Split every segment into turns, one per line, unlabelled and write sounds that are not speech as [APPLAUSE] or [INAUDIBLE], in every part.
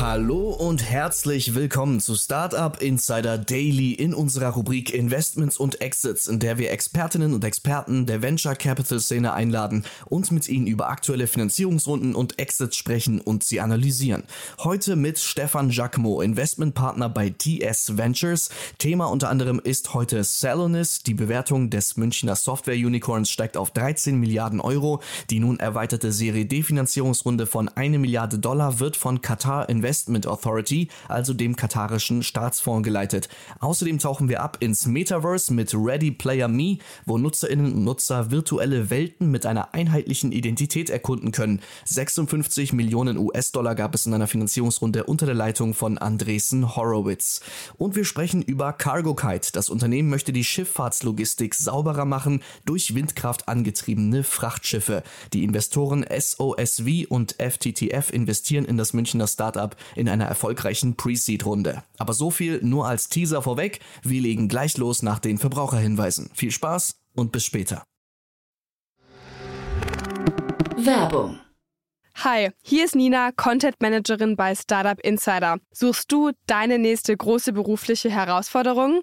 Hallo und herzlich willkommen zu Startup Insider Daily in unserer Rubrik Investments und Exits, in der wir Expertinnen und Experten der Venture Capital Szene einladen und mit ihnen über aktuelle Finanzierungsrunden und Exits sprechen und sie analysieren. Heute mit Stefan Jacquemot, Investmentpartner bei TS Ventures. Thema unter anderem ist heute Salonis. Die Bewertung des Münchner Software Unicorns steigt auf 13 Milliarden Euro. Die nun erweiterte Serie D Finanzierungsrunde von 1 Milliarde Dollar wird von Qatar Investment Investment Authority, also dem katarischen Staatsfonds, geleitet. Außerdem tauchen wir ab ins Metaverse mit Ready Player Me, wo Nutzerinnen und Nutzer virtuelle Welten mit einer einheitlichen Identität erkunden können. 56 Millionen US-Dollar gab es in einer Finanzierungsrunde unter der Leitung von Andresen Horowitz. Und wir sprechen über CargoKite. Das Unternehmen möchte die Schifffahrtslogistik sauberer machen durch Windkraft angetriebene Frachtschiffe. Die Investoren SOSV und FTTF investieren in das Münchner Startup in einer erfolgreichen Pre-Seed-Runde. Aber so viel nur als Teaser vorweg. Wir legen gleich los nach den Verbraucherhinweisen. Viel Spaß und bis später.
Werbung.
Hi, hier ist Nina, Content Managerin bei Startup Insider. Suchst du deine nächste große berufliche Herausforderung?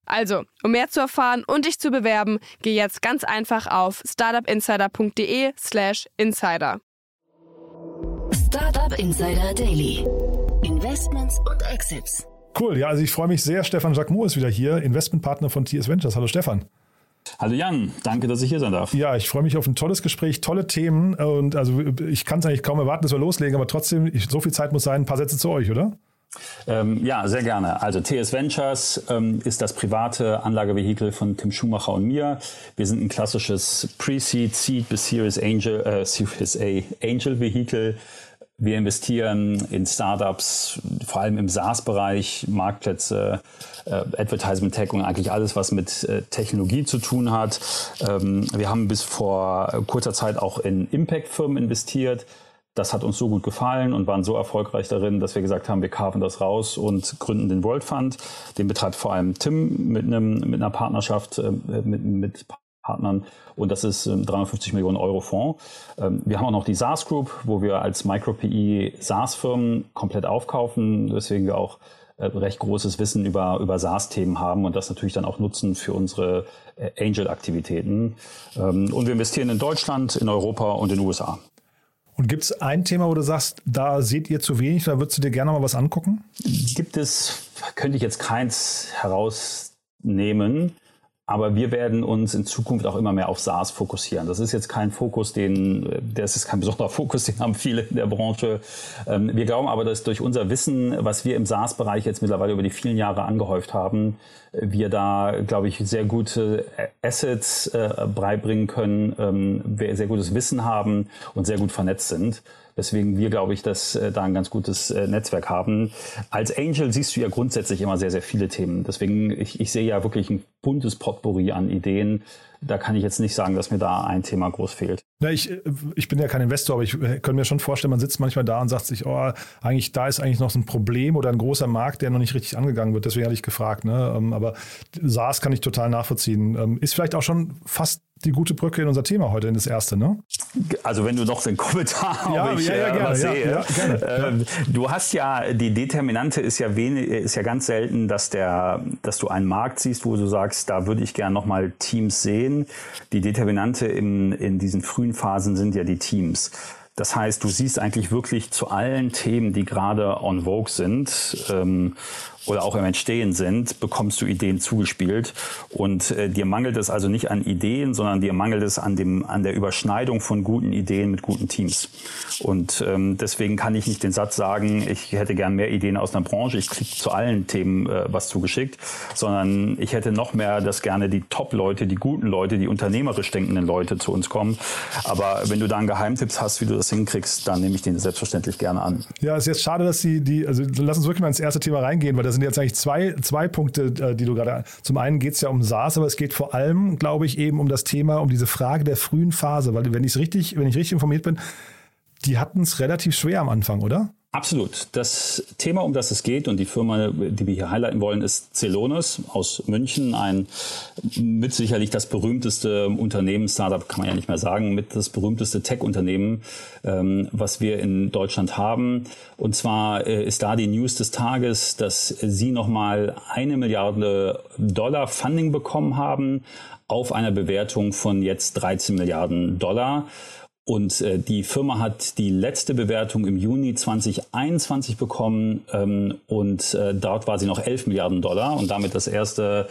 Also, um mehr zu erfahren und dich zu bewerben, geh jetzt ganz einfach auf startupinsider.de/slash insider.
Startup Insider Daily. Investments und Exits.
Cool, ja, also ich freue mich sehr. Stefan Jacquemot ist wieder hier, Investmentpartner von TS Ventures. Hallo Stefan.
Hallo Jan, danke, dass ich hier sein darf.
Ja, ich freue mich auf ein tolles Gespräch, tolle Themen und also ich kann es eigentlich kaum erwarten, dass wir loslegen, aber trotzdem, ich, so viel Zeit muss sein. Ein paar Sätze zu euch, oder?
Ähm, ja, sehr gerne. Also TS Ventures ähm, ist das private Anlagevehikel von Tim Schumacher und mir. Wir sind ein klassisches Pre-Seed, Seed bis Series Angel, äh, Series A Angel Vehikel. Wir investieren in Startups, vor allem im SaaS-Bereich, Marktplätze, äh, Advertisement Tech und eigentlich alles, was mit äh, Technologie zu tun hat. Ähm, wir haben bis vor kurzer Zeit auch in Impact-Firmen investiert. Das hat uns so gut gefallen und waren so erfolgreich darin, dass wir gesagt haben, wir kaufen das raus und gründen den World Fund. Den betreibt vor allem Tim mit, einem, mit einer Partnerschaft äh, mit, mit Partnern und das ist ein 350 Millionen Euro Fonds. Ähm, wir haben auch noch die SaaS Group, wo wir als Micro-PE SaaS-Firmen komplett aufkaufen, weswegen wir auch äh, recht großes Wissen über, über SaaS-Themen haben und das natürlich dann auch nutzen für unsere äh, Angel-Aktivitäten. Ähm, und wir investieren in Deutschland, in Europa und in den USA.
Und gibt es ein Thema, wo du sagst, da seht ihr zu wenig, da würdest du dir gerne mal was angucken?
Gibt es, könnte ich jetzt keins herausnehmen. Aber wir werden uns in Zukunft auch immer mehr auf SaaS fokussieren. Das ist jetzt kein Fokus, den, das ist kein besonderer [LAUGHS] Fokus, den haben viele in der Branche. Ähm, wir glauben aber, dass durch unser Wissen, was wir im SaaS-Bereich jetzt mittlerweile über die vielen Jahre angehäuft haben, wir da, glaube ich, sehr gute Assets äh, beibringen können, ähm, sehr gutes Wissen haben und sehr gut vernetzt sind. Deswegen wir, glaube ich, dass äh, da ein ganz gutes äh, Netzwerk haben. Als Angel siehst du ja grundsätzlich immer sehr, sehr viele Themen. Deswegen, ich, ich sehe ja wirklich ein buntes Potpourri an Ideen. Da kann ich jetzt nicht sagen, dass mir da ein Thema groß fehlt.
Ja, ich, ich bin ja kein Investor, aber ich äh, könnte mir schon vorstellen, man sitzt manchmal da und sagt sich, oh, eigentlich da ist eigentlich noch so ein Problem oder ein großer Markt, der noch nicht richtig angegangen wird. Deswegen hatte ich gefragt. Ne? Ähm, aber SaaS kann ich total nachvollziehen. Ähm, ist vielleicht auch schon fast die gute Brücke in unser Thema heute, in das erste, ne?
Also wenn du noch den Kommentar
ja, [LAUGHS] ich, ja, ja, äh, gerne,
sehe. Ja, ja, ähm, du hast ja, die Determinante ist ja wenig, ist ja ganz selten, dass der, dass du einen Markt siehst, wo du sagst, da würde ich gerne nochmal Teams sehen. Die Determinante in, in diesen frühen Phasen sind ja die Teams. Das heißt, du siehst eigentlich wirklich zu allen Themen, die gerade on vogue sind, ähm, oder auch im Entstehen sind, bekommst du Ideen zugespielt. Und äh, dir mangelt es also nicht an Ideen, sondern dir mangelt es an, dem, an der Überschneidung von guten Ideen mit guten Teams. Und ähm, deswegen kann ich nicht den Satz sagen, ich hätte gern mehr Ideen aus einer Branche, ich kriege zu allen Themen äh, was zugeschickt, sondern ich hätte noch mehr, dass gerne die Top-Leute, die guten Leute, die unternehmerisch denkenden Leute zu uns kommen. Aber wenn du da einen Geheimtipps hast, wie du das hinkriegst, dann nehme ich den selbstverständlich gerne an.
Ja, ist jetzt schade, dass die, die, also lass uns wirklich mal ins erste Thema reingehen, weil da sind jetzt eigentlich zwei, zwei Punkte, äh, die du gerade, zum einen geht es ja um SaaS, aber es geht vor allem, glaube ich, eben um das Thema, um diese Frage der frühen Phase, weil wenn ich richtig, wenn ich richtig informiert bin, die hatten es relativ schwer am Anfang, oder?
Absolut. Das Thema, um das es geht und die Firma, die wir hier highlighten wollen, ist Celonis aus München. Ein mit sicherlich das berühmteste Unternehmen, Startup kann man ja nicht mehr sagen, mit das berühmteste Tech-Unternehmen, ähm, was wir in Deutschland haben. Und zwar äh, ist da die News des Tages, dass sie nochmal eine Milliarde Dollar Funding bekommen haben auf einer Bewertung von jetzt 13 Milliarden Dollar. Und äh, die Firma hat die letzte Bewertung im Juni 2021 bekommen ähm, und äh, dort war sie noch 11 Milliarden Dollar und damit das erste,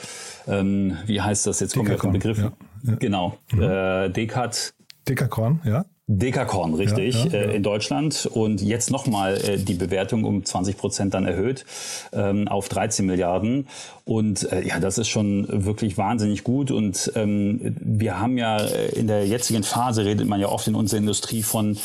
ähm, wie heißt das jetzt, kommen wir auf den Begriff, ja, ja. genau, mhm. äh, Decat.
Dekakorn, ja.
Dekakorn, richtig, ja, ja, äh, ja. in Deutschland. Und jetzt nochmal äh, die Bewertung um 20 Prozent dann erhöht ähm, auf 13 Milliarden. Und äh, ja, das ist schon wirklich wahnsinnig gut. Und ähm, wir haben ja äh, in der jetzigen Phase, redet man ja oft in unserer Industrie von,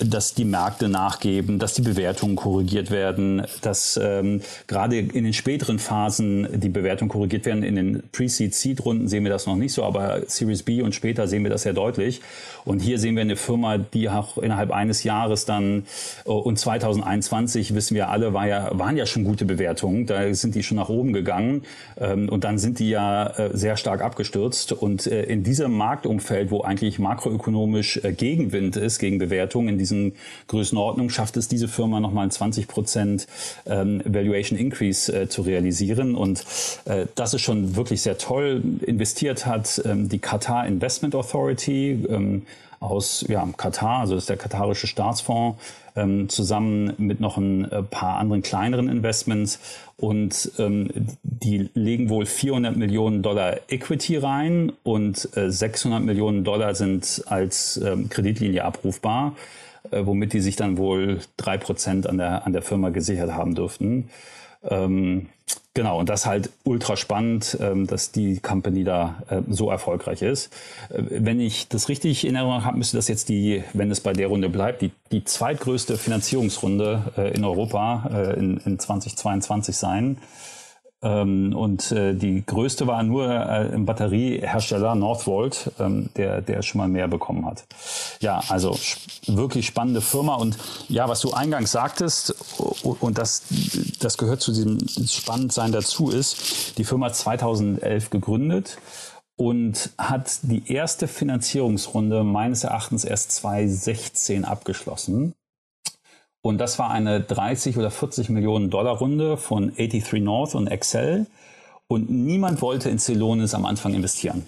dass die Märkte nachgeben, dass die Bewertungen korrigiert werden, dass ähm, gerade in den späteren Phasen die Bewertungen korrigiert werden. In den Pre-Seed-Seed-Runden sehen wir das noch nicht so, aber Series B und später sehen wir das sehr deutlich. Und hier sehen wir eine Firma, die auch innerhalb eines Jahres dann äh, und 2021 wissen wir alle, war ja, waren ja schon gute Bewertungen. Da sind die schon nach oben gegangen. Ähm, und dann sind die ja äh, sehr stark abgestürzt. Und äh, in diesem Marktumfeld, wo eigentlich makroökonomisch Gegenwind ist gegen Bewertungen, in diesen Größenordnungen, schafft es diese Firma nochmal einen 20 Prozent ähm, Valuation Increase zu realisieren. Und das ist schon wirklich sehr toll. Investiert hat ähm, die Qatar Investment Authority aus ja, Katar, also das ist der katarische Staatsfonds, ähm, zusammen mit noch ein äh, paar anderen kleineren Investments. Und ähm, die legen wohl 400 Millionen Dollar Equity rein und äh, 600 Millionen Dollar sind als ähm, Kreditlinie abrufbar, äh, womit die sich dann wohl drei Prozent an der, an der Firma gesichert haben dürften. Ähm, genau, und das halt ultra spannend, ähm, dass die Company da äh, so erfolgreich ist. Äh, wenn ich das richtig in Erinnerung habe, müsste das jetzt die, wenn es bei der Runde bleibt, die, die zweitgrößte Finanzierungsrunde äh, in Europa äh, in, in 2022 sein. Ähm, und äh, die größte war nur äh, im Batteriehersteller Northvolt, ähm, der, der schon mal mehr bekommen hat. Ja, also wirklich spannende Firma. Und ja, was du eingangs sagtest, und das, das gehört zu diesem Spannendsein dazu, ist, die Firma 2011 gegründet und hat die erste Finanzierungsrunde meines Erachtens erst 2016 abgeschlossen. Und das war eine 30 oder 40 Millionen Dollar Runde von 83 North und Excel. Und niemand wollte in Celonis am Anfang investieren.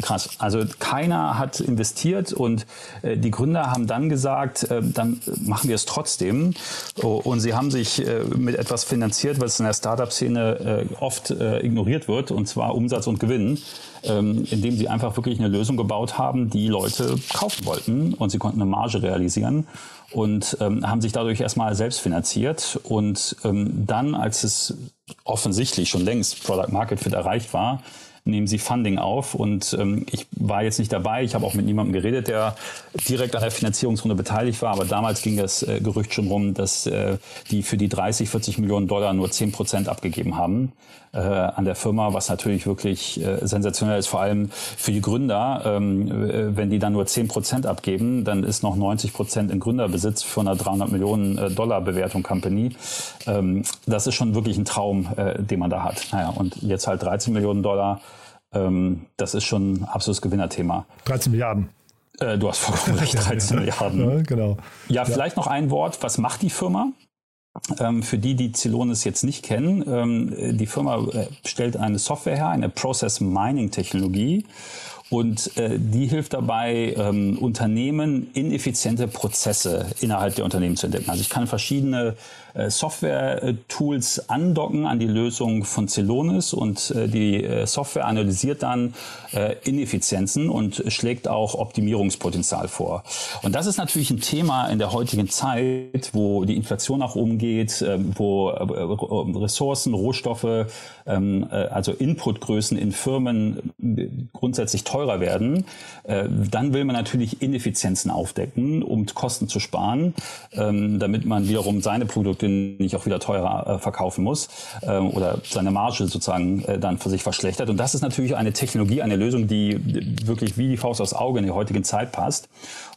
Krass. Also keiner hat investiert und äh, die Gründer haben dann gesagt, äh, dann machen wir es trotzdem. Oh, und sie haben sich äh, mit etwas finanziert, was in der Startup-Szene äh, oft äh, ignoriert wird, und zwar Umsatz und Gewinn, ähm, indem sie einfach wirklich eine Lösung gebaut haben, die Leute kaufen wollten und sie konnten eine Marge realisieren und ähm, haben sich dadurch erstmal selbst finanziert. Und ähm, dann, als es offensichtlich schon längst Product Market Fit erreicht war, nehmen sie Funding auf. Und ähm, ich war jetzt nicht dabei, ich habe auch mit niemandem geredet, der direkt an der Finanzierungsrunde beteiligt war. Aber damals ging das äh, Gerücht schon rum, dass äh, die für die 30, 40 Millionen Dollar nur 10 Prozent abgegeben haben äh, an der Firma, was natürlich wirklich äh, sensationell ist, vor allem für die Gründer. Ähm, äh, wenn die dann nur 10 Prozent abgeben, dann ist noch 90 Prozent in Gründerbesitz von einer 300 Millionen äh, Dollar Bewertung Company. Ähm, das ist schon wirklich ein Traum, äh, den man da hat. Naja, und jetzt halt 13 Millionen Dollar. Ähm, das ist schon ein absolutes Gewinnerthema.
13 Milliarden.
Äh, du hast vollkommen [LAUGHS] recht, 13 Milliarden.
Ja, genau.
Ja, vielleicht ja. noch ein Wort. Was macht die Firma? Ähm, für die, die Celonis jetzt nicht kennen, ähm, die Firma äh, stellt eine Software her, eine Process Mining Technologie Und äh, die hilft dabei, ähm, Unternehmen ineffiziente Prozesse innerhalb der Unternehmen zu entdecken. Also ich kann verschiedene Software-Tools andocken an die Lösung von Celonis und äh, die äh, Software analysiert dann Ineffizienzen und schlägt auch Optimierungspotenzial vor. Und das ist natürlich ein Thema in der heutigen Zeit, wo die Inflation nach oben geht, wo Ressourcen, Rohstoffe, ähm, also Inputgrößen in Firmen grundsätzlich teurer werden. Dann will man natürlich Ineffizienzen aufdecken, um Kosten zu sparen, ähm, damit man wiederum seine Produkte Produkte nicht auch wieder teurer äh, verkaufen muss äh, oder seine Marge sozusagen äh, dann für sich verschlechtert. Und das ist natürlich eine Technologie, eine Lösung, die wirklich wie die Faust aufs Auge in der heutigen Zeit passt.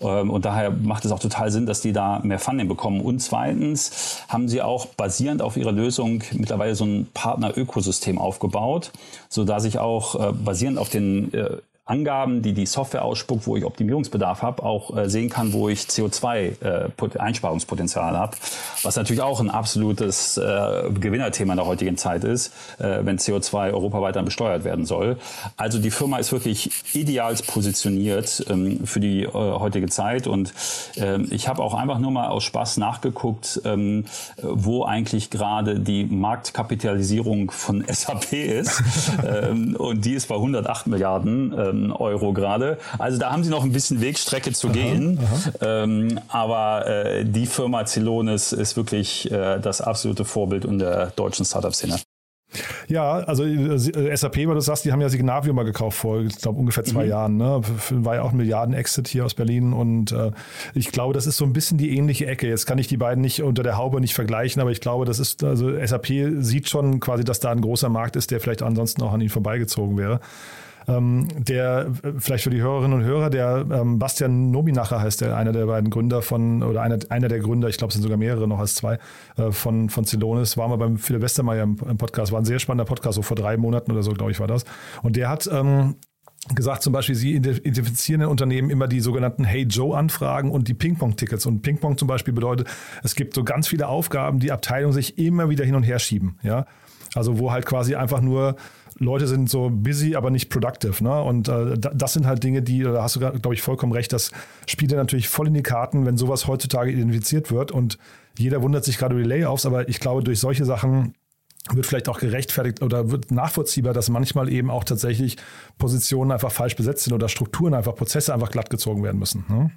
Ähm, und daher macht es auch total Sinn, dass die da mehr Funding bekommen. Und zweitens haben sie auch basierend auf ihrer Lösung mittlerweile so ein Partner-Ökosystem aufgebaut, so dass ich auch äh, basierend auf den äh, Angaben, die die Software ausspuckt, wo ich Optimierungsbedarf habe, auch äh, sehen kann, wo ich CO2-Einsparungspotenzial äh, habe, was natürlich auch ein absolutes äh, Gewinnerthema in der heutigen Zeit ist, äh, wenn CO2 europaweit dann besteuert werden soll. Also die Firma ist wirklich ideal positioniert ähm, für die äh, heutige Zeit. Und ähm, ich habe auch einfach nur mal aus Spaß nachgeguckt, ähm, wo eigentlich gerade die Marktkapitalisierung von [LAUGHS] SAP ist. [LAUGHS] Ähm, und die ist bei 108 Milliarden ähm, Euro gerade. Also da haben sie noch ein bisschen Wegstrecke zu aha, gehen. Aha. Ähm, aber äh, die Firma Celonis ist wirklich äh, das absolute Vorbild in der deutschen Startup-Szene.
Ja, also äh, SAP, weil du sagst, die haben ja Signavio mal gekauft vor, ich glaube, ungefähr zwei mhm. Jahren. Ne? War ja auch ein Milliarden-Exit hier aus Berlin und äh, ich glaube, das ist so ein bisschen die ähnliche Ecke. Jetzt kann ich die beiden nicht unter der Haube nicht vergleichen, aber ich glaube, das ist, also SAP sieht schon quasi, dass da ein großer Markt ist, der vielleicht ansonsten auch an ihn vorbeigezogen wäre. Ähm, der, äh, vielleicht für die Hörerinnen und Hörer, der ähm, Bastian Nominacher heißt der, einer der beiden Gründer von, oder einer, einer der Gründer, ich glaube, es sind sogar mehrere noch als zwei, äh, von, von Celonis, war mal beim Philipp Westermeier im, im, Podcast, war ein sehr spannender Podcast, so vor drei Monaten oder so, glaube ich, war das. Und der hat ähm, gesagt zum Beispiel, sie identifizieren in Unternehmen immer die sogenannten Hey Joe-Anfragen und die Ping-Pong-Tickets. Und Ping-Pong zum Beispiel bedeutet, es gibt so ganz viele Aufgaben, die Abteilungen sich immer wieder hin und her schieben. Ja? Also wo halt quasi einfach nur Leute sind so busy, aber nicht productive. Ne? Und äh, das sind halt Dinge, die, da hast du, glaube ich, vollkommen recht, das spielt dir natürlich voll in die Karten, wenn sowas heutzutage identifiziert wird. Und jeder wundert sich gerade über die Layoffs, aber ich glaube, durch solche Sachen wird vielleicht auch gerechtfertigt oder wird nachvollziehbar, dass manchmal eben auch tatsächlich Positionen einfach falsch besetzt sind oder Strukturen einfach, Prozesse einfach glatt gezogen werden müssen. Ne?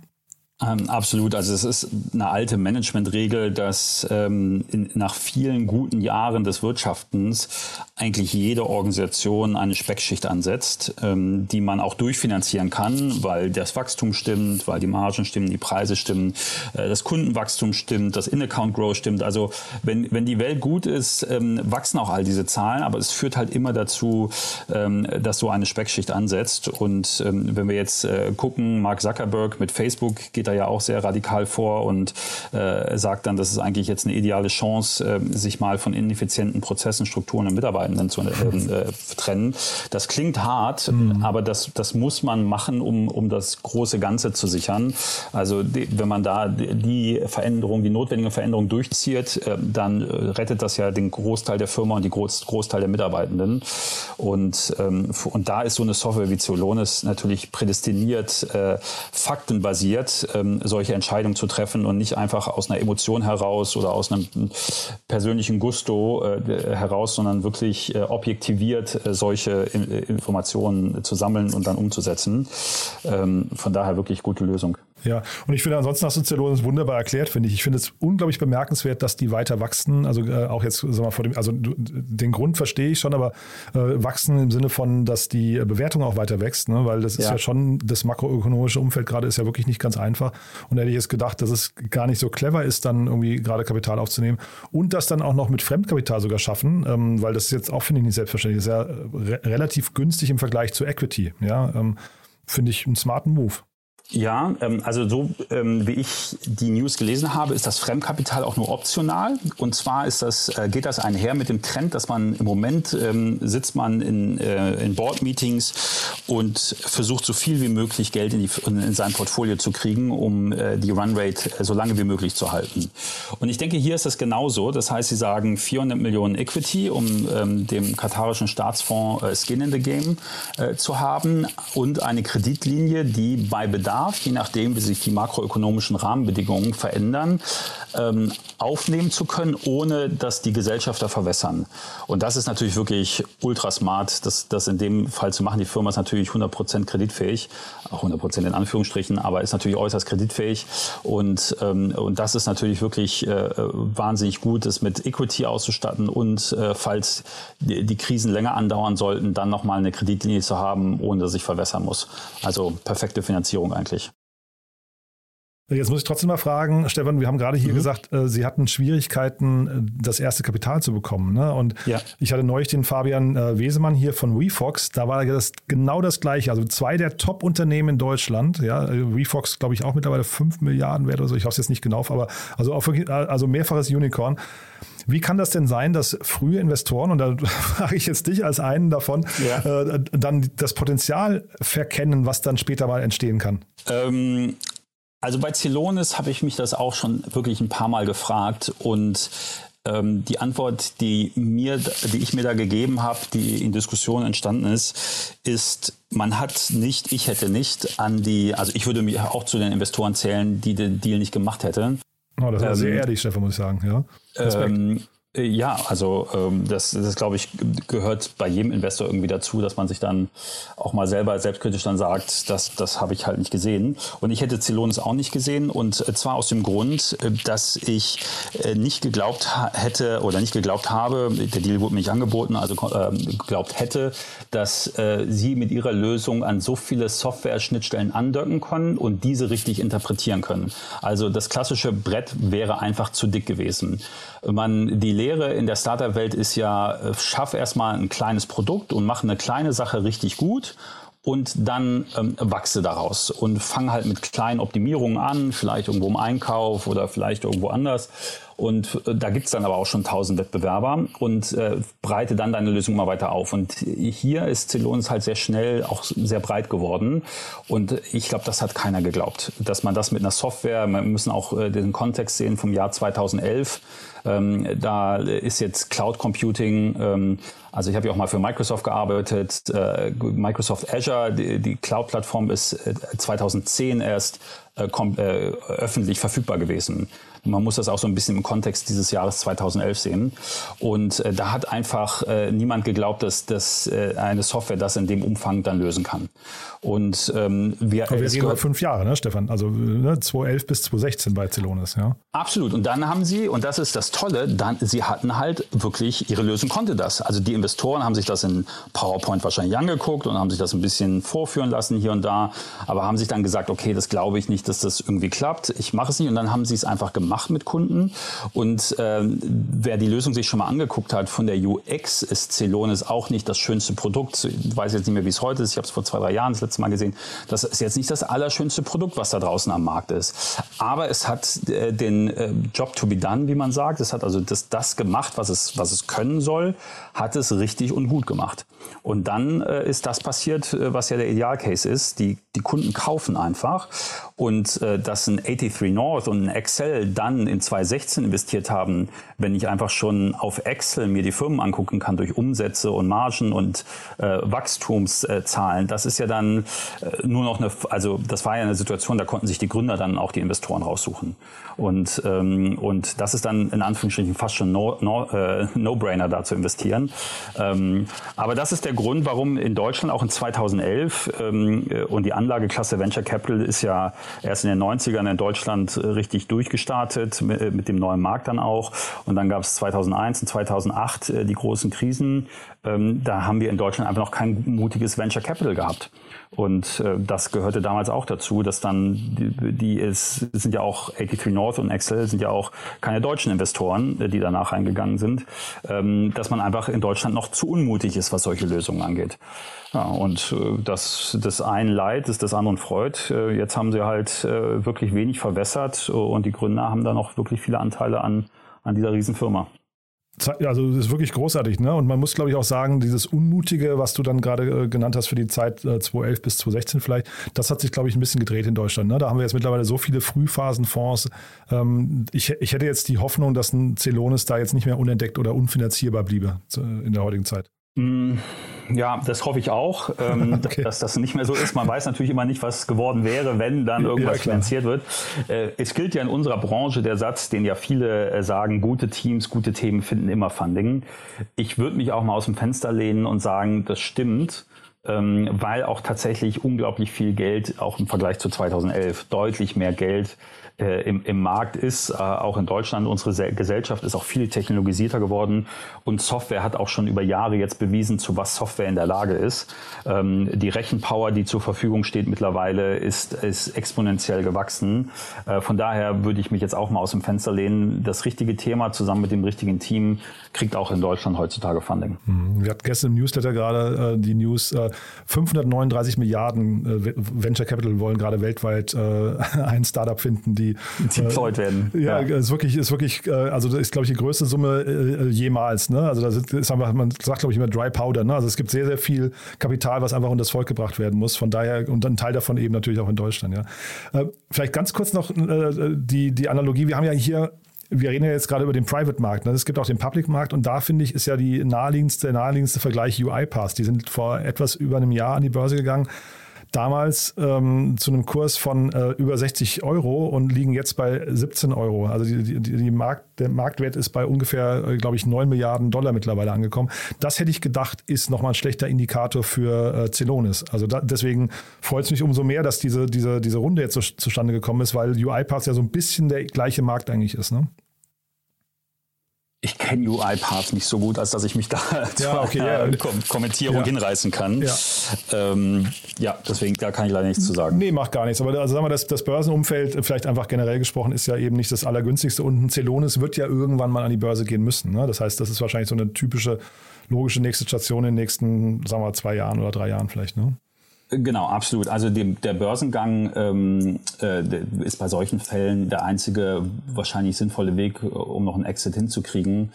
Ähm, absolut. Also es ist eine alte Managementregel, dass ähm, in, nach vielen guten Jahren des Wirtschaftens eigentlich jede Organisation eine Speckschicht ansetzt, ähm, die man auch durchfinanzieren kann, weil das Wachstum stimmt, weil die Margen stimmen, die Preise stimmen, äh, das Kundenwachstum stimmt, das In-Account Growth stimmt. Also wenn, wenn die Welt gut ist, ähm, wachsen auch all diese Zahlen, aber es führt halt immer dazu, ähm, dass so eine Speckschicht ansetzt. Und ähm, wenn wir jetzt äh, gucken, Mark Zuckerberg mit Facebook geht da ja auch sehr radikal vor und äh, sagt dann, das ist eigentlich jetzt eine ideale Chance, äh, sich mal von ineffizienten Prozessen, Strukturen und Mitarbeitenden zu [LAUGHS] äh, trennen. Das klingt hart, mhm. aber das, das muss man machen, um, um das große Ganze zu sichern. Also die, wenn man da die Veränderung, die notwendige Veränderung durchzieht, äh, dann äh, rettet das ja den Großteil der Firma und den Groß, Großteil der Mitarbeitenden. Und, ähm, und da ist so eine Software wie Zolonis natürlich prädestiniert, äh, faktenbasiert, ähm, solche Entscheidungen zu treffen und nicht einfach aus einer Emotion heraus oder aus einem persönlichen Gusto äh, heraus, sondern wirklich äh, objektiviert äh, solche in, Informationen zu sammeln und dann umzusetzen. Ähm, von daher wirklich gute Lösung.
Ja, und ich finde, ansonsten hast du Celonis wunderbar erklärt, finde ich. Ich finde es unglaublich bemerkenswert, dass die weiter wachsen. Also äh, auch jetzt, sag mal, vor dem, also den Grund verstehe ich schon, aber äh, wachsen im Sinne von, dass die Bewertung auch weiter wächst, ne? weil das ist ja. ja schon, das makroökonomische Umfeld gerade ist ja wirklich nicht ganz einfach. Und da hätte ich jetzt gedacht, dass es gar nicht so clever ist, dann irgendwie gerade Kapital aufzunehmen und das dann auch noch mit Fremdkapital sogar schaffen, ähm, weil das ist jetzt auch, finde ich, nicht selbstverständlich. Das ist ja re relativ günstig im Vergleich zu Equity. Ja, ähm, finde ich einen smarten Move.
Ja, ähm, also so ähm, wie ich die News gelesen habe, ist das Fremdkapital auch nur optional. Und zwar ist das, äh, geht das einher mit dem Trend, dass man im Moment ähm, sitzt man in, äh, in Board-Meetings und versucht so viel wie möglich Geld in, die, in sein Portfolio zu kriegen, um äh, die Runrate so lange wie möglich zu halten. Und ich denke, hier ist das genauso. Das heißt, sie sagen 400 Millionen Equity, um ähm, dem katarischen Staatsfonds äh, Skin in the Game äh, zu haben und eine Kreditlinie, die bei Bedarf Bedarf, je nachdem, wie sich die makroökonomischen Rahmenbedingungen verändern, ähm, aufnehmen zu können, ohne dass die Gesellschafter verwässern. Und das ist natürlich wirklich ultra smart, das, das in dem Fall zu machen. Die Firma ist natürlich 100% kreditfähig, auch 100% in Anführungsstrichen, aber ist natürlich äußerst kreditfähig. Und, ähm, und das ist natürlich wirklich äh, wahnsinnig gut, das mit Equity auszustatten und äh, falls die, die Krisen länger andauern sollten, dann nochmal eine Kreditlinie zu haben, ohne dass ich verwässern muss. Also perfekte Finanzierung eigentlich eigentlich.
Jetzt muss ich trotzdem mal fragen, Stefan, wir haben gerade hier mhm. gesagt, äh, Sie hatten Schwierigkeiten, äh, das erste Kapital zu bekommen. Ne? Und ja. ich hatte neulich den Fabian äh, Wesemann hier von WeFox, da war das genau das Gleiche. Also zwei der Top-Unternehmen in Deutschland, ja, WeFox, glaube ich, auch mittlerweile 5 Milliarden wert oder so, ich hoffe es jetzt nicht genau, aber also, auch wirklich, also mehrfaches Unicorn. Wie kann das denn sein, dass frühe Investoren, und da [LAUGHS] frage ich jetzt dich als einen davon, ja. äh, dann das Potenzial verkennen, was dann später mal entstehen kann?
Ähm, also bei Celonis habe ich mich das auch schon wirklich ein paar Mal gefragt und ähm, die Antwort, die mir, die ich mir da gegeben habe, die in Diskussionen entstanden ist, ist, man hat nicht, ich hätte nicht an die, also ich würde mich auch zu den Investoren zählen, die den Deal nicht gemacht hätten.
Oh, das war ähm, sehr ehrlich, Stefan, muss ich sagen, ja.
Ähm, äh, ja, also ähm, das, das glaube ich, gehört bei jedem Investor irgendwie dazu, dass man sich dann auch mal selber selbstkritisch dann sagt, das, das habe ich halt nicht gesehen. Und ich hätte Celonis auch nicht gesehen und äh, zwar aus dem Grund, äh, dass ich äh, nicht geglaubt hätte oder nicht geglaubt habe, der Deal wurde mir nicht angeboten, also äh, geglaubt hätte, dass äh, sie mit ihrer Lösung an so viele Software-Schnittstellen andocken können und diese richtig interpretieren können. Also das klassische Brett wäre einfach zu dick gewesen. Man, die Lehre in der Startup-Welt ist ja, äh, schaff erstmal ein kleines Produkt und mach eine kleine Sache richtig gut und dann ähm, wachse daraus und fang halt mit kleinen Optimierungen an, vielleicht irgendwo im Einkauf oder vielleicht irgendwo anders und äh, da gibt's dann aber auch schon tausend Wettbewerber und äh, breite dann deine Lösung mal weiter auf. Und hier ist Celonis halt sehr schnell auch sehr breit geworden. Und ich glaube, das hat keiner geglaubt, dass man das mit einer Software, wir müssen auch äh, den Kontext sehen vom Jahr 2011, ähm, da ist jetzt Cloud Computing, ähm, also ich habe ja auch mal für Microsoft gearbeitet. Äh, Microsoft Azure, die, die Cloud-Plattform ist äh, 2010 erst äh, äh, öffentlich verfügbar gewesen. Man muss das auch so ein bisschen im Kontext dieses Jahres 2011 sehen. Und äh, da hat einfach äh, niemand geglaubt, dass, dass äh, eine Software das in dem Umfang dann lösen kann. Und ähm, wir,
Aber wir reden über fünf Jahre, ne, Stefan? Also ne, 2011 bis 2016 bei Celonis, ja?
Absolut. Und dann haben sie, und das ist das Tolle, dann, sie hatten halt wirklich, ihre Lösung konnte das. Also die Investoren haben sich das in PowerPoint wahrscheinlich angeguckt und haben sich das ein bisschen vorführen lassen hier und da, aber haben sich dann gesagt, okay, das glaube ich nicht, dass das irgendwie klappt. Ich mache es nicht. Und dann haben sie es einfach gemacht mit Kunden. Und ähm, wer die Lösung sich schon mal angeguckt hat, von der UX ist Celonis auch nicht das schönste Produkt. Ich weiß jetzt nicht mehr, wie es heute ist. Ich habe es vor zwei, drei Jahren das letzte Mal gesehen. Das ist jetzt nicht das allerschönste Produkt, was da draußen am Markt ist. Aber es hat äh, den äh, Job to be done, wie man sagt. Es hat also das, das gemacht, was es, was es können soll, hat es richtig und gut gemacht. Und dann äh, ist das passiert, äh, was ja der Idealcase ist. Die, die Kunden kaufen einfach und äh, dass ein 83 North und ein Excel dann in 2016 investiert haben, wenn ich einfach schon auf Excel mir die Firmen angucken kann durch Umsätze und Margen und äh, Wachstumszahlen, das ist ja dann äh, nur noch eine, also das war ja eine Situation, da konnten sich die Gründer dann auch die Investoren raussuchen. Und, ähm, und das ist dann in Anführungsstrichen fast schon No-Brainer no, äh, no da zu investieren. Ähm, aber das ist der Grund, warum in Deutschland auch in 2011 ähm, äh, und die Anlageklasse Venture Capital ist ja erst in den 90ern in Deutschland richtig durchgestartet, mit, mit dem neuen Markt dann auch. Und dann gab es 2001 und 2008 die großen Krisen. Ähm, da haben wir in Deutschland einfach noch kein mutiges Venture Capital gehabt. Und äh, das gehörte damals auch dazu, dass dann die, die es sind ja auch 83 North und Excel sind ja auch keine deutschen Investoren, äh, die danach eingegangen sind, ähm, dass man einfach in Deutschland noch zu unmutig ist, was solche Lösungen angeht. Ja, und äh, das, das einen Leid ist das anderen Freud. Äh, jetzt haben sie halt äh, wirklich wenig verwässert und die Gründer haben da noch wirklich viele Anteile an, an dieser Riesenfirma
also das ist wirklich großartig, ne? Und man muss, glaube ich, auch sagen, dieses Unmutige, was du dann gerade äh, genannt hast für die Zeit äh, 2011 bis 2016 vielleicht, das hat sich, glaube ich, ein bisschen gedreht in Deutschland. Ne? Da haben wir jetzt mittlerweile so viele Frühphasenfonds. Ähm, ich, ich hätte jetzt die Hoffnung, dass ein Celonis da jetzt nicht mehr unentdeckt oder unfinanzierbar bliebe äh, in der heutigen Zeit.
Mm, ja, das hoffe ich auch, ähm, [LAUGHS] okay. dass das nicht mehr so ist. Man weiß natürlich immer nicht, was geworden wäre, wenn dann irgendwas ja, finanziert wird. Äh, es gilt ja in unserer Branche der Satz, den ja viele äh, sagen, gute Teams, gute Themen finden immer Funding. Ich würde mich auch mal aus dem Fenster lehnen und sagen, das stimmt. Ähm, weil auch tatsächlich unglaublich viel Geld, auch im Vergleich zu 2011, deutlich mehr Geld äh, im, im Markt ist, äh, auch in Deutschland. Unsere Gesellschaft ist auch viel technologisierter geworden und Software hat auch schon über Jahre jetzt bewiesen, zu was Software in der Lage ist. Ähm, die Rechenpower, die zur Verfügung steht mittlerweile, ist, ist exponentiell gewachsen. Äh, von daher würde ich mich jetzt auch mal aus dem Fenster lehnen. Das richtige Thema zusammen mit dem richtigen Team kriegt auch in Deutschland heutzutage Funding.
Mhm. Wir hatten gestern im Newsletter gerade äh, die News, äh, 539 Milliarden äh, Venture Capital wollen gerade weltweit äh, [LAUGHS] ein Startup finden, die
deployed werden.
Ja, ja, ist wirklich, ist wirklich, also das ist, glaube ich, die größte Summe jemals. Ne? Also da ist einfach, man sagt, glaube ich, immer Dry Powder. Ne? Also es gibt sehr, sehr viel Kapital, was einfach unter das Volk gebracht werden muss. Von daher, und ein Teil davon eben natürlich auch in Deutschland. Ja. Vielleicht ganz kurz noch die, die Analogie. Wir haben ja hier wir reden ja jetzt gerade über den Private-Markt. Ne? Es gibt auch den Public-Markt und da finde ich, ist ja die naheliegendste, naheliegendste Vergleich UiPath. Die sind vor etwas über einem Jahr an die Börse gegangen damals ähm, zu einem Kurs von äh, über 60 Euro und liegen jetzt bei 17 Euro. Also die, die, die Markt, der Marktwert ist bei ungefähr, äh, glaube ich, 9 Milliarden Dollar mittlerweile angekommen. Das hätte ich gedacht, ist nochmal ein schlechter Indikator für äh, Celonis. Also da, deswegen freut es mich umso mehr, dass diese, diese, diese Runde jetzt so, zustande gekommen ist, weil UiPath ja so ein bisschen der gleiche Markt eigentlich ist. Ne?
Ich kenne UI-Parts nicht so gut, als dass ich mich da [LAUGHS] ja, okay, ja. Kom Kommentierung ja. hinreißen kann. Ja. Ähm, ja, deswegen, da kann ich leider nichts zu sagen.
Nee, macht gar nichts. Aber also sagen wir, das, das Börsenumfeld, vielleicht einfach generell gesprochen, ist ja eben nicht das Allergünstigste. Und ein Celonis wird ja irgendwann mal an die Börse gehen müssen. Ne? Das heißt, das ist wahrscheinlich so eine typische, logische nächste Station in den nächsten, sagen wir, zwei Jahren oder drei Jahren vielleicht. Ne?
Genau, absolut. Also die, der Börsengang ähm, äh, ist bei solchen Fällen der einzige wahrscheinlich sinnvolle Weg, um noch einen Exit hinzukriegen.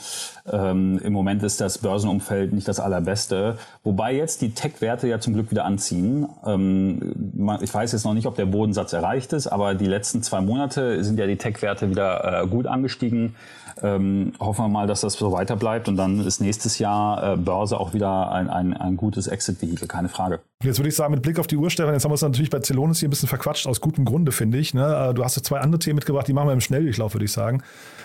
Ähm, Im Moment ist das Börsenumfeld nicht das allerbeste, wobei jetzt die Tech-Werte ja zum Glück wieder anziehen. Ähm, ich weiß jetzt noch nicht, ob der Bodensatz erreicht ist, aber die letzten zwei Monate sind ja die Tech-Werte wieder äh, gut angestiegen. Ähm, hoffen wir mal, dass das so weiter bleibt und dann ist nächstes Jahr äh, Börse auch wieder ein, ein, ein gutes Exit-Vehikel, keine Frage.
Jetzt würde ich sagen, mit Blick auf die Uhr, Stefan, jetzt haben wir uns natürlich bei Celonis hier ein bisschen verquatscht, aus gutem Grunde, finde ich. Ne? Äh, du hast ja zwei andere Themen mitgebracht, die machen wir im Schnelldurchlauf, würde ich sagen.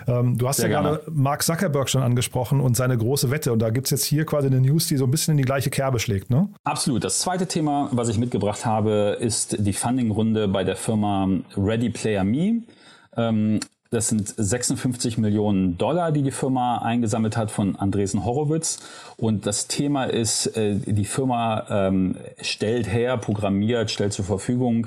Ähm, du hast Sehr ja gerade Mark Zuckerberg schon angesprochen und seine große Wette. Und da gibt es jetzt hier quasi eine News, die so ein bisschen in die gleiche Kerbe schlägt. Ne?
Absolut. Das zweite Thema, was ich mitgebracht habe, ist die Funding-Runde bei der Firma Ready Player Me. Ähm, das sind 56 Millionen Dollar, die die Firma eingesammelt hat von Andresen Horowitz. Und das Thema ist, äh, die Firma ähm, stellt her, programmiert, stellt zur Verfügung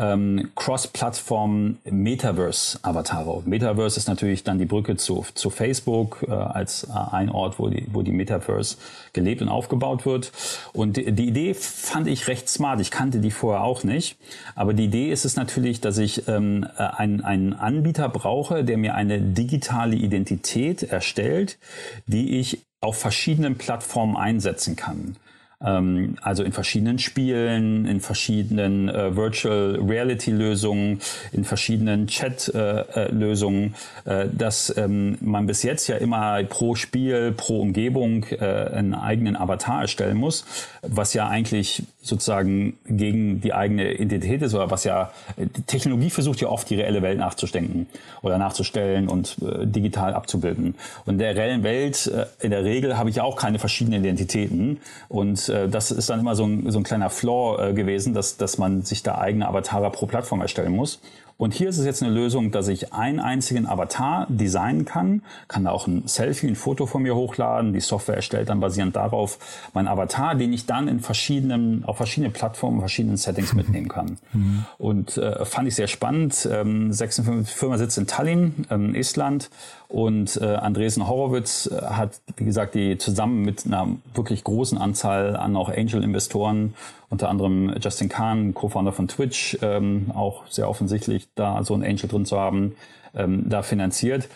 ähm, Cross-Plattform Metaverse-Avatare. Metaverse ist natürlich dann die Brücke zu, zu Facebook äh, als äh, ein Ort, wo die, wo die Metaverse gelebt und aufgebaut wird. Und die, die, Idee fand ich recht smart. Ich kannte die vorher auch nicht. Aber die Idee ist es natürlich, dass ich ähm, äh, einen, einen Anbieter brauche, der mir eine digitale Identität erstellt, die ich auf verschiedenen Plattformen einsetzen kann. Ähm, also in verschiedenen Spielen, in verschiedenen äh, Virtual Reality Lösungen, in verschiedenen Chat äh, äh, Lösungen, äh, dass ähm, man bis jetzt ja immer pro Spiel, pro Umgebung äh, einen eigenen Avatar erstellen muss, was ja eigentlich sozusagen gegen die eigene Identität ist oder was ja die Technologie versucht ja oft die reelle Welt nachzudenken oder nachzustellen und äh, digital abzubilden. Und in der reellen Welt äh, in der Regel habe ich ja auch keine verschiedenen Identitäten und äh, das ist dann immer so ein, so ein kleiner Flaw äh, gewesen, dass, dass man sich da eigene Avatare pro Plattform erstellen muss. Und hier ist es jetzt eine Lösung, dass ich einen einzigen Avatar designen kann, kann da auch ein Selfie, ein Foto von mir hochladen. Die Software erstellt dann basierend darauf meinen Avatar, den ich dann in verschiedenen, auf verschiedenen Plattformen, verschiedenen Settings mitnehmen kann. Mhm. Und äh, fand ich sehr spannend. Ähm, 56 Firma sitzt in Tallinn, ähm, Estland und äh, Andresen Horowitz äh, hat, wie gesagt, die zusammen mit einer wirklich großen Anzahl an auch Angel-Investoren, unter anderem Justin Kahn, Co-Founder von Twitch, ähm, auch sehr offensichtlich da so ein Angel drin zu haben, ähm, da finanziert.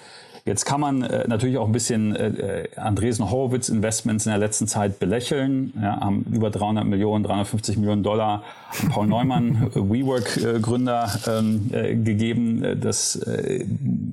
Jetzt kann man äh, natürlich auch ein bisschen äh, äh Andresen Horowitz Investments in der letzten Zeit belächeln. Ja, haben über 300 Millionen, 350 Millionen Dollar an Paul Neumann, äh, WeWork-Gründer, ähm, äh, gegeben. Das äh,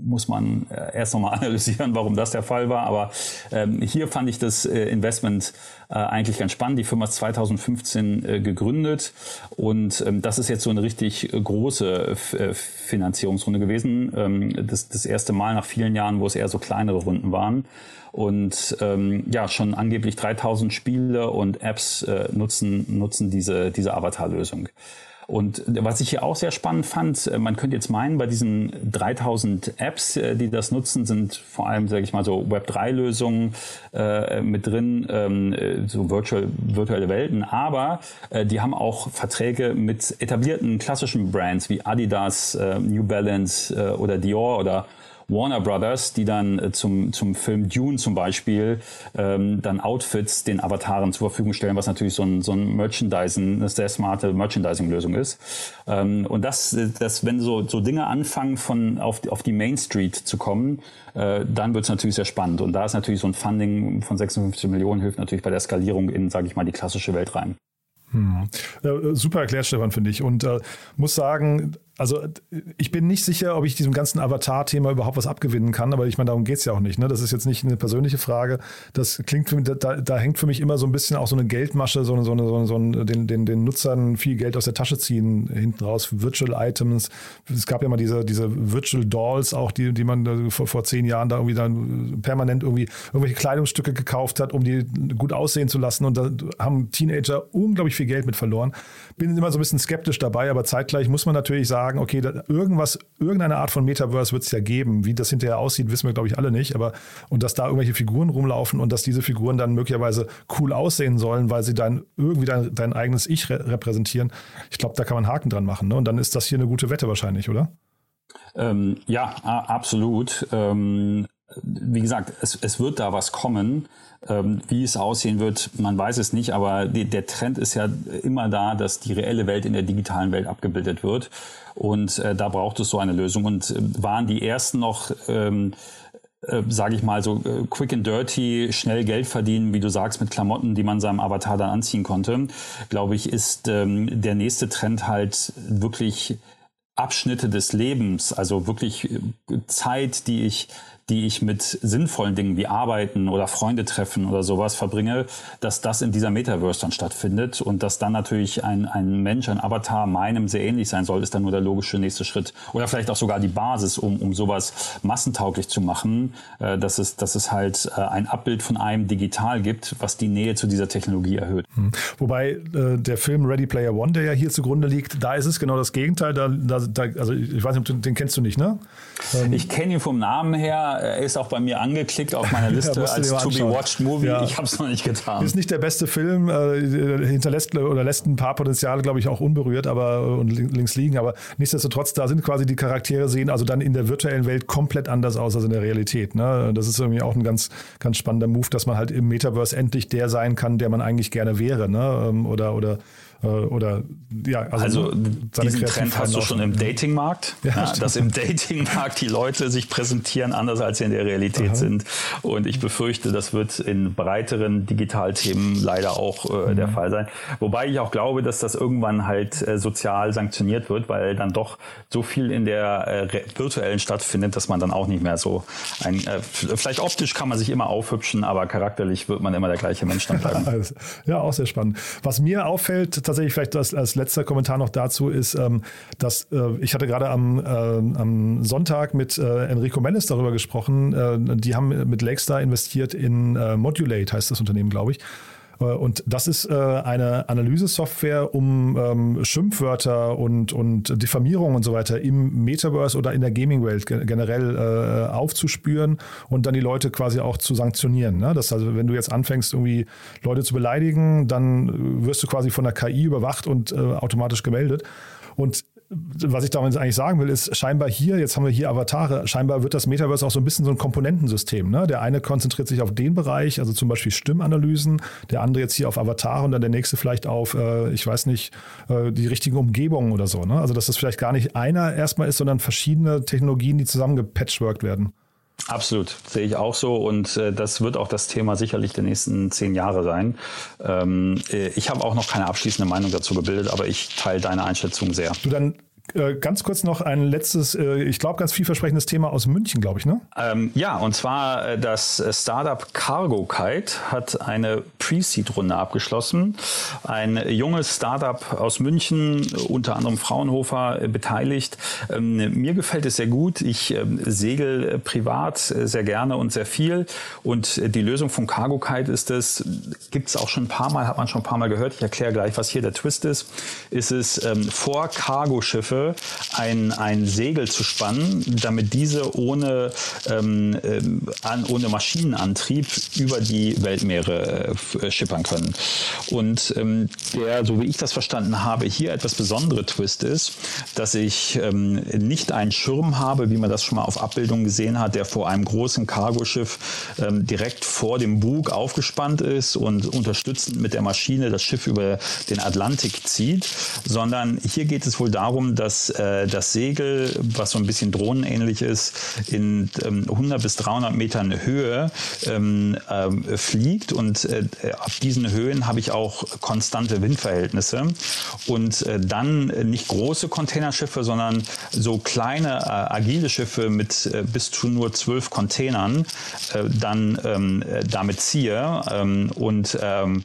muss man äh, erst nochmal [LAUGHS] analysieren, warum das der Fall war. Aber ähm, hier fand ich das äh, Investment äh, eigentlich ganz spannend. Die Firma ist 2015 äh, gegründet und ähm, das ist jetzt so eine richtig äh, große äh, Finanzierungsrunde gewesen. Ähm, das, das erste Mal nach vielen Jahren, wo es eher so kleinere Runden waren. Und ähm, ja, schon angeblich 3000 Spiele und Apps äh, nutzen, nutzen diese, diese Avatar-Lösung. Und was ich hier auch sehr spannend fand, äh, man könnte jetzt meinen, bei diesen 3000 Apps, äh, die das nutzen, sind vor allem, sage ich mal, so Web3-Lösungen äh, mit drin, ähm, äh, so virtual, virtuelle Welten. Aber äh, die haben auch Verträge mit etablierten klassischen Brands wie Adidas, äh, New Balance oder Dior oder Warner Brothers, die dann äh, zum, zum Film Dune zum Beispiel ähm, dann Outfits den Avataren zur Verfügung stellen, was natürlich so ein, so ein Merchandising, eine sehr smarte Merchandising-Lösung ist. Ähm, und das, das, wenn so, so Dinge anfangen, von auf, auf die Main Street zu kommen, äh, dann wird es natürlich sehr spannend. Und da ist natürlich so ein Funding von 56 Millionen hilft natürlich bei der Skalierung in, sage ich mal, die klassische Welt rein.
Hm. Äh, super erklärt, Stefan, finde ich. Und äh, muss sagen, also ich bin nicht sicher, ob ich diesem ganzen Avatar-Thema überhaupt was abgewinnen kann, aber ich meine, darum geht es ja auch nicht. Ne? Das ist jetzt nicht eine persönliche Frage. Das klingt für mich, da, da hängt für mich immer so ein bisschen auch so eine Geldmasche, so eine, so eine, so eine, so eine den, den, den Nutzern viel Geld aus der Tasche ziehen hinten raus. Virtual Items. Es gab ja mal diese, diese Virtual Dolls auch, die, die man vor, vor zehn Jahren da irgendwie dann permanent irgendwie irgendwelche Kleidungsstücke gekauft hat, um die gut aussehen zu lassen. Und da haben Teenager unglaublich viel Geld mit verloren. Bin immer so ein bisschen skeptisch dabei, aber zeitgleich muss man natürlich sagen, sagen, okay, irgendwas, irgendeine Art von Metaverse wird es ja geben. Wie das hinterher aussieht, wissen wir, glaube ich, alle nicht. Aber und dass da irgendwelche Figuren rumlaufen und dass diese Figuren dann möglicherweise cool aussehen sollen, weil sie dann irgendwie dein, dein eigenes Ich re repräsentieren. Ich glaube, da kann man Haken dran machen. Ne? Und dann ist das hier eine gute Wette wahrscheinlich, oder?
Ähm, ja, absolut. Ähm, wie gesagt, es, es wird da was kommen. Ähm, wie es aussehen wird, man weiß es nicht, aber die, der Trend ist ja immer da, dass die reelle Welt in der digitalen Welt abgebildet wird. Und äh, da braucht es so eine Lösung. Und äh, waren die ersten noch, ähm, äh, sage ich mal, so äh, quick and dirty, schnell Geld verdienen, wie du sagst, mit Klamotten, die man seinem Avatar dann anziehen konnte, glaube ich, ist ähm, der nächste Trend halt wirklich Abschnitte des Lebens, also wirklich äh, Zeit, die ich die ich mit sinnvollen Dingen wie Arbeiten oder Freunde treffen oder sowas verbringe, dass das in dieser Metaverse dann stattfindet und dass dann natürlich ein, ein Mensch, ein Avatar meinem sehr ähnlich sein soll, ist dann nur der logische nächste Schritt. Oder vielleicht auch sogar die Basis, um, um sowas massentauglich zu machen, äh, dass, es, dass es halt äh, ein Abbild von einem digital gibt, was die Nähe zu dieser Technologie erhöht.
Hm. Wobei äh, der Film Ready Player One, der ja hier zugrunde liegt, da ist es genau das Gegenteil. Da, da, da also ich weiß nicht, den, den kennst du nicht, ne?
Ähm, ich kenne ihn vom Namen her. Er ist auch bei mir angeklickt auf meiner [LAUGHS] Liste als To Be Watched Movie. Ja. Ich habe es noch nicht getan.
Ist nicht der beste Film, äh, hinterlässt oder lässt ein paar Potenziale, glaube ich, auch unberührt, aber und links liegen. Aber nichtsdestotrotz, da sind quasi die Charaktere sehen also dann in der virtuellen Welt komplett anders aus als in der Realität. Ne? Das ist irgendwie auch ein ganz, ganz spannender Move, dass man halt im Metaverse endlich der sein kann, der man eigentlich gerne wäre. Ne? Ähm, oder, oder oder ja,
also, also diesen Trend hast du schon im Datingmarkt, ja, ja, dass im Datingmarkt die Leute sich präsentieren anders als sie in der Realität Aha. sind. Und ich befürchte, das wird in breiteren Digitalthemen leider auch äh, mhm. der Fall sein. Wobei ich auch glaube, dass das irgendwann halt äh, sozial sanktioniert wird, weil dann doch so viel in der äh, virtuellen stattfindet, dass man dann auch nicht mehr so ein, äh, vielleicht optisch kann man sich immer aufhübschen, aber charakterlich wird man immer der gleiche Mensch dann bleiben. [LAUGHS]
ja, auch sehr spannend. Was mir auffällt, tatsächlich vielleicht als, als letzter Kommentar noch dazu ist, ähm, dass äh, ich hatte gerade am, äh, am Sonntag mit äh, Enrico Mellis darüber gesprochen. Äh, die haben mit Lakestar investiert in äh, Modulate, heißt das Unternehmen, glaube ich. Äh, und das ist äh, eine Analysesoftware, um ähm, Schimpfwörter und, und Diffamierung und so weiter im Metaverse oder in der Gaming-Welt generell äh, aufzuspüren und dann die Leute quasi auch zu sanktionieren. Ne? Das also, wenn du jetzt anfängst, irgendwie Leute zu beleidigen, dann wirst du quasi von der KI überwacht und automatisch gemeldet. Und was ich damit eigentlich sagen will, ist scheinbar hier, jetzt haben wir hier Avatare, scheinbar wird das Metaverse auch so ein bisschen so ein Komponentensystem. Ne? Der eine konzentriert sich auf den Bereich, also zum Beispiel Stimmanalysen, der andere jetzt hier auf Avatare und dann der nächste vielleicht auf, äh, ich weiß nicht, äh, die richtigen Umgebungen oder so. Ne? Also dass das vielleicht gar nicht einer erstmal ist, sondern verschiedene Technologien, die zusammengepatchworked werden.
Absolut, sehe ich auch so und äh, das wird auch das Thema sicherlich der nächsten zehn Jahre sein. Ähm, äh, ich habe auch noch keine abschließende Meinung dazu gebildet, aber ich teile deine Einschätzung sehr.
Du dann ganz kurz noch ein letztes, äh, ich glaube, ganz vielversprechendes Thema aus München, glaube ich, ne?
Ähm, ja, und zwar äh, das Startup Cargo Kite hat eine Pre-Seed-Runde abgeschlossen. Ein junges Startup aus München, unter anderem Fraunhofer, beteiligt. Ähm, mir gefällt es sehr gut. Ich ähm, segel privat sehr gerne und sehr viel. Und die Lösung von Cargo Kite ist es, gibt es auch schon ein paar Mal, hat man schon ein paar Mal gehört. Ich erkläre gleich, was hier der Twist ist. Ist es ähm, vor Cargo-Schiffe ein, ein Segel zu spannen, damit diese ohne, ähm, ähm, an, ohne Maschinenantrieb über die Weltmeere äh, schippern können. Und ähm, der, so wie ich das verstanden habe, hier etwas besondere Twist ist, dass ich ähm, nicht einen Schirm habe, wie man das schon mal auf Abbildungen gesehen hat, der vor einem großen Cargoschiff ähm, direkt vor dem Bug aufgespannt ist und unterstützend mit der Maschine das Schiff über den Atlantik zieht, sondern hier geht es wohl darum, dass äh, das Segel, was so ein bisschen drohnenähnlich ist, in ähm, 100 bis 300 Metern Höhe ähm, äh, fliegt. Und äh, ab diesen Höhen habe ich auch konstante Windverhältnisse. Und äh, dann nicht große Containerschiffe, sondern so kleine äh, agile Schiffe mit äh, bis zu nur zwölf Containern dann ähm, damit ziehe. Ähm, und ähm,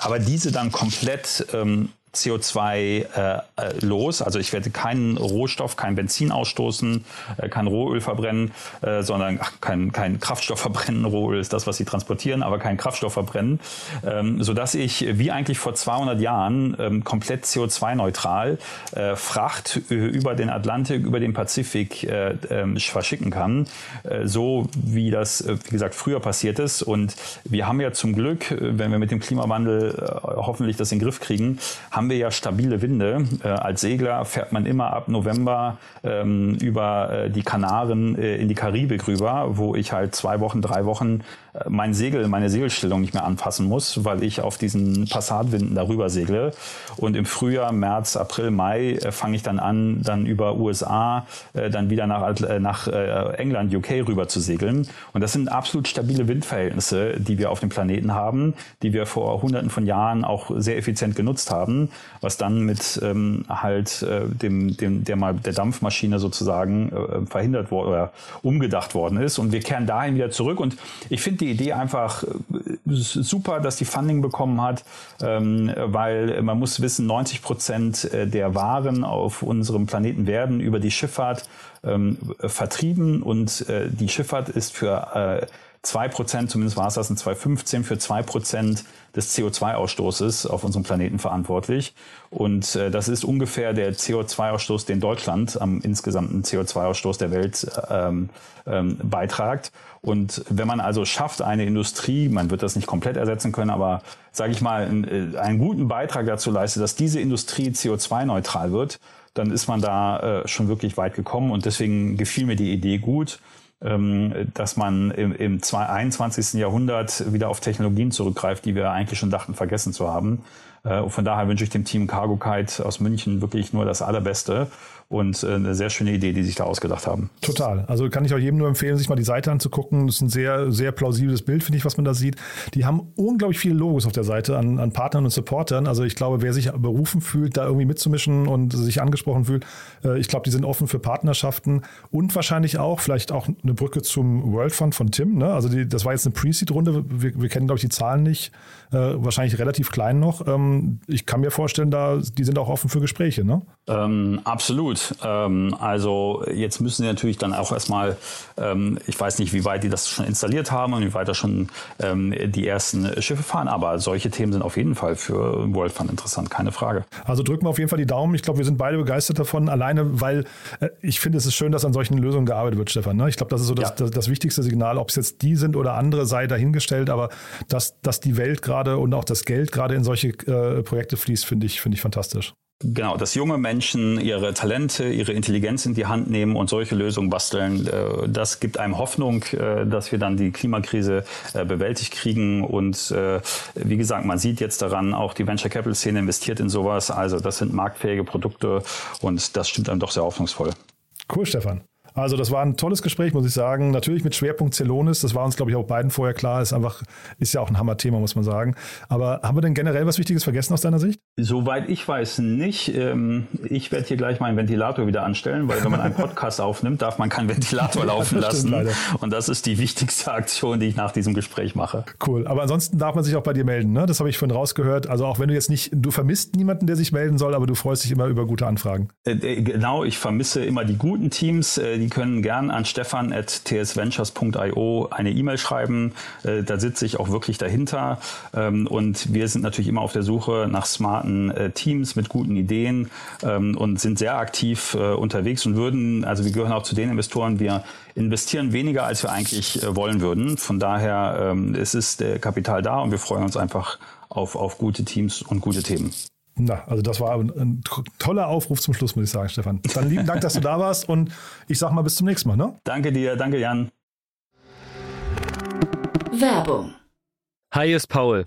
aber diese dann komplett ähm, CO2 äh, äh, los. Also ich werde keinen Rohstoff, kein Benzin ausstoßen, äh, kein Rohöl verbrennen, äh, sondern ach, kein, kein Kraftstoff [LAUGHS] verbrennen. Rohöl ist das, was sie transportieren, aber kein Kraftstoff verbrennen, ähm, sodass ich wie eigentlich vor 200 Jahren ähm, komplett CO2-neutral äh, Fracht über den Atlantik, über den Pazifik äh, äh, verschicken kann, äh, so wie das, äh, wie gesagt, früher passiert ist. Und wir haben ja zum Glück, äh, wenn wir mit dem Klimawandel äh, hoffentlich das in den Griff kriegen, haben haben wir ja stabile Winde. Äh, als Segler fährt man immer ab November ähm, über äh, die Kanaren äh, in die Karibik rüber, wo ich halt zwei Wochen, drei Wochen äh, mein Segel, meine Segelstellung nicht mehr anpassen muss, weil ich auf diesen Passatwinden darüber segle. Und im Frühjahr, März, April, Mai äh, fange ich dann an, dann über USA, äh, dann wieder nach, nach England, UK rüber zu segeln. Und das sind absolut stabile Windverhältnisse, die wir auf dem Planeten haben, die wir vor hunderten von Jahren auch sehr effizient genutzt haben was dann mit ähm, halt äh, dem, dem der mal der Dampfmaschine sozusagen äh, verhindert wurde oder umgedacht worden ist. Und wir kehren dahin wieder zurück. Und ich finde die Idee einfach äh, super, dass die Funding bekommen hat, ähm, weil man muss wissen, 90 Prozent äh, der Waren auf unserem Planeten werden über die Schifffahrt ähm, vertrieben und äh, die Schifffahrt ist für äh, 2%, zumindest war es das in 2015, für 2% des CO2-Ausstoßes auf unserem Planeten verantwortlich. Und äh, das ist ungefähr der CO2-Ausstoß, den Deutschland am insgesamten CO2-Ausstoß der Welt ähm, ähm, beitragt. Und wenn man also schafft, eine Industrie, man wird das nicht komplett ersetzen können, aber sage ich mal, einen, äh, einen guten Beitrag dazu leistet, dass diese Industrie CO2-neutral wird, dann ist man da äh, schon wirklich weit gekommen. Und deswegen gefiel mir die Idee gut. Ähm, dass man im, im 21. Jahrhundert wieder auf Technologien zurückgreift, die wir eigentlich schon dachten vergessen zu haben. Äh, von daher wünsche ich dem Team Cargo Kite aus München wirklich nur das Allerbeste und äh, eine sehr schöne Idee, die sich da ausgedacht haben.
Total. Also kann ich auch jedem nur empfehlen, sich mal die Seite anzugucken. Das ist ein sehr, sehr plausibles Bild, finde ich, was man da sieht. Die haben unglaublich viele Logos auf der Seite an, an Partnern und Supportern. Also ich glaube, wer sich berufen fühlt, da irgendwie mitzumischen und sich angesprochen fühlt, äh, ich glaube, die sind offen für Partnerschaften und wahrscheinlich auch, vielleicht auch eine Brücke zum World Fund von Tim. Ne? Also die, das war jetzt eine Pre-Seed-Runde. Wir, wir kennen, glaube ich, die Zahlen nicht. Äh, wahrscheinlich relativ klein noch. Ähm, ähm, ich kann mir vorstellen, da, die sind auch offen für Gespräche, ne?
Ähm, absolut. Ähm, also jetzt müssen sie natürlich dann auch erstmal, ähm, ich weiß nicht, wie weit die das schon installiert haben und wie weit da schon ähm, die ersten Schiffe fahren, aber solche Themen sind auf jeden Fall für World Fund interessant, keine Frage.
Also drücken wir auf jeden Fall die Daumen. Ich glaube, wir sind beide begeistert davon, alleine, weil äh, ich finde, es ist schön, dass an solchen Lösungen gearbeitet wird, Stefan. Ne? Ich glaube, das ist so das, ja. das, das, wichtigste Signal, ob es jetzt die sind oder andere, sei dahingestellt, aber dass, dass die Welt gerade und auch das Geld gerade in solche äh, Projekte fließt, finde ich, finde ich fantastisch.
Genau, dass junge Menschen ihre Talente, ihre Intelligenz in die Hand nehmen und solche Lösungen basteln, äh, das gibt einem Hoffnung, äh, dass wir dann die Klimakrise äh, bewältigt kriegen. Und wie gesagt, man sieht jetzt daran, auch die Venture Capital Szene investiert in sowas. Also das sind marktfähige Produkte und das stimmt einem doch sehr hoffnungsvoll.
Cool, Stefan. Also das war ein tolles Gespräch, muss ich sagen. Natürlich mit Schwerpunkt Celonis, das war uns, glaube ich, auch beiden vorher klar. Ist einfach, ist ja auch ein Hammerthema, muss man sagen. Aber haben wir denn generell was Wichtiges vergessen aus deiner Sicht?
Soweit ich weiß nicht. Ähm, ich werde hier gleich meinen Ventilator wieder anstellen, weil wenn man einen Podcast [LAUGHS] aufnimmt, darf man keinen Ventilator [LAUGHS] laufen lassen. Und das ist die wichtigste Aktion, die ich nach diesem Gespräch mache.
Cool. Aber ansonsten darf man sich auch bei dir melden, ne? Das habe ich vorhin rausgehört. Also auch wenn du jetzt nicht, du vermisst niemanden, der sich melden soll, aber du freust dich immer über gute Anfragen.
Äh, äh, genau, ich vermisse immer die guten Teams, die können gern an stefan.tsventures.io eine E-Mail schreiben. Äh, da sitze ich auch wirklich dahinter. Ähm, und wir sind natürlich immer auf der Suche nach smarten äh, Teams mit guten Ideen ähm, und sind sehr aktiv äh, unterwegs und würden, also wir gehören auch zu den Investoren, wir investieren weniger, als wir eigentlich wollen würden. Von daher ähm, es ist der Kapital da und wir freuen uns einfach auf, auf gute Teams und gute Themen.
Na, also das war ein, ein, toller Aufruf zum Schluss, muss ich sagen, Stefan. Dann lieben Dank, dass du da warst und ich sag mal bis zum nächsten Mal. Ne?
Danke dir, danke Jan.
Werbung.
Hi, ist Paul,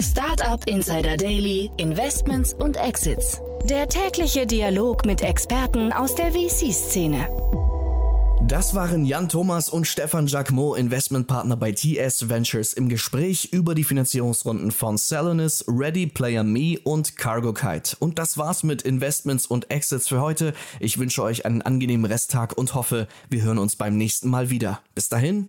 Startup Insider Daily, Investments und Exits. Der tägliche Dialog mit Experten aus der VC-Szene.
Das waren Jan Thomas und Stefan Jacquemot, Investmentpartner bei TS Ventures, im Gespräch über die Finanzierungsrunden von Salonis, Ready Player Me und Cargo Kite. Und das war's mit Investments und Exits für heute. Ich wünsche euch einen angenehmen Resttag und hoffe, wir hören uns beim nächsten Mal wieder. Bis dahin.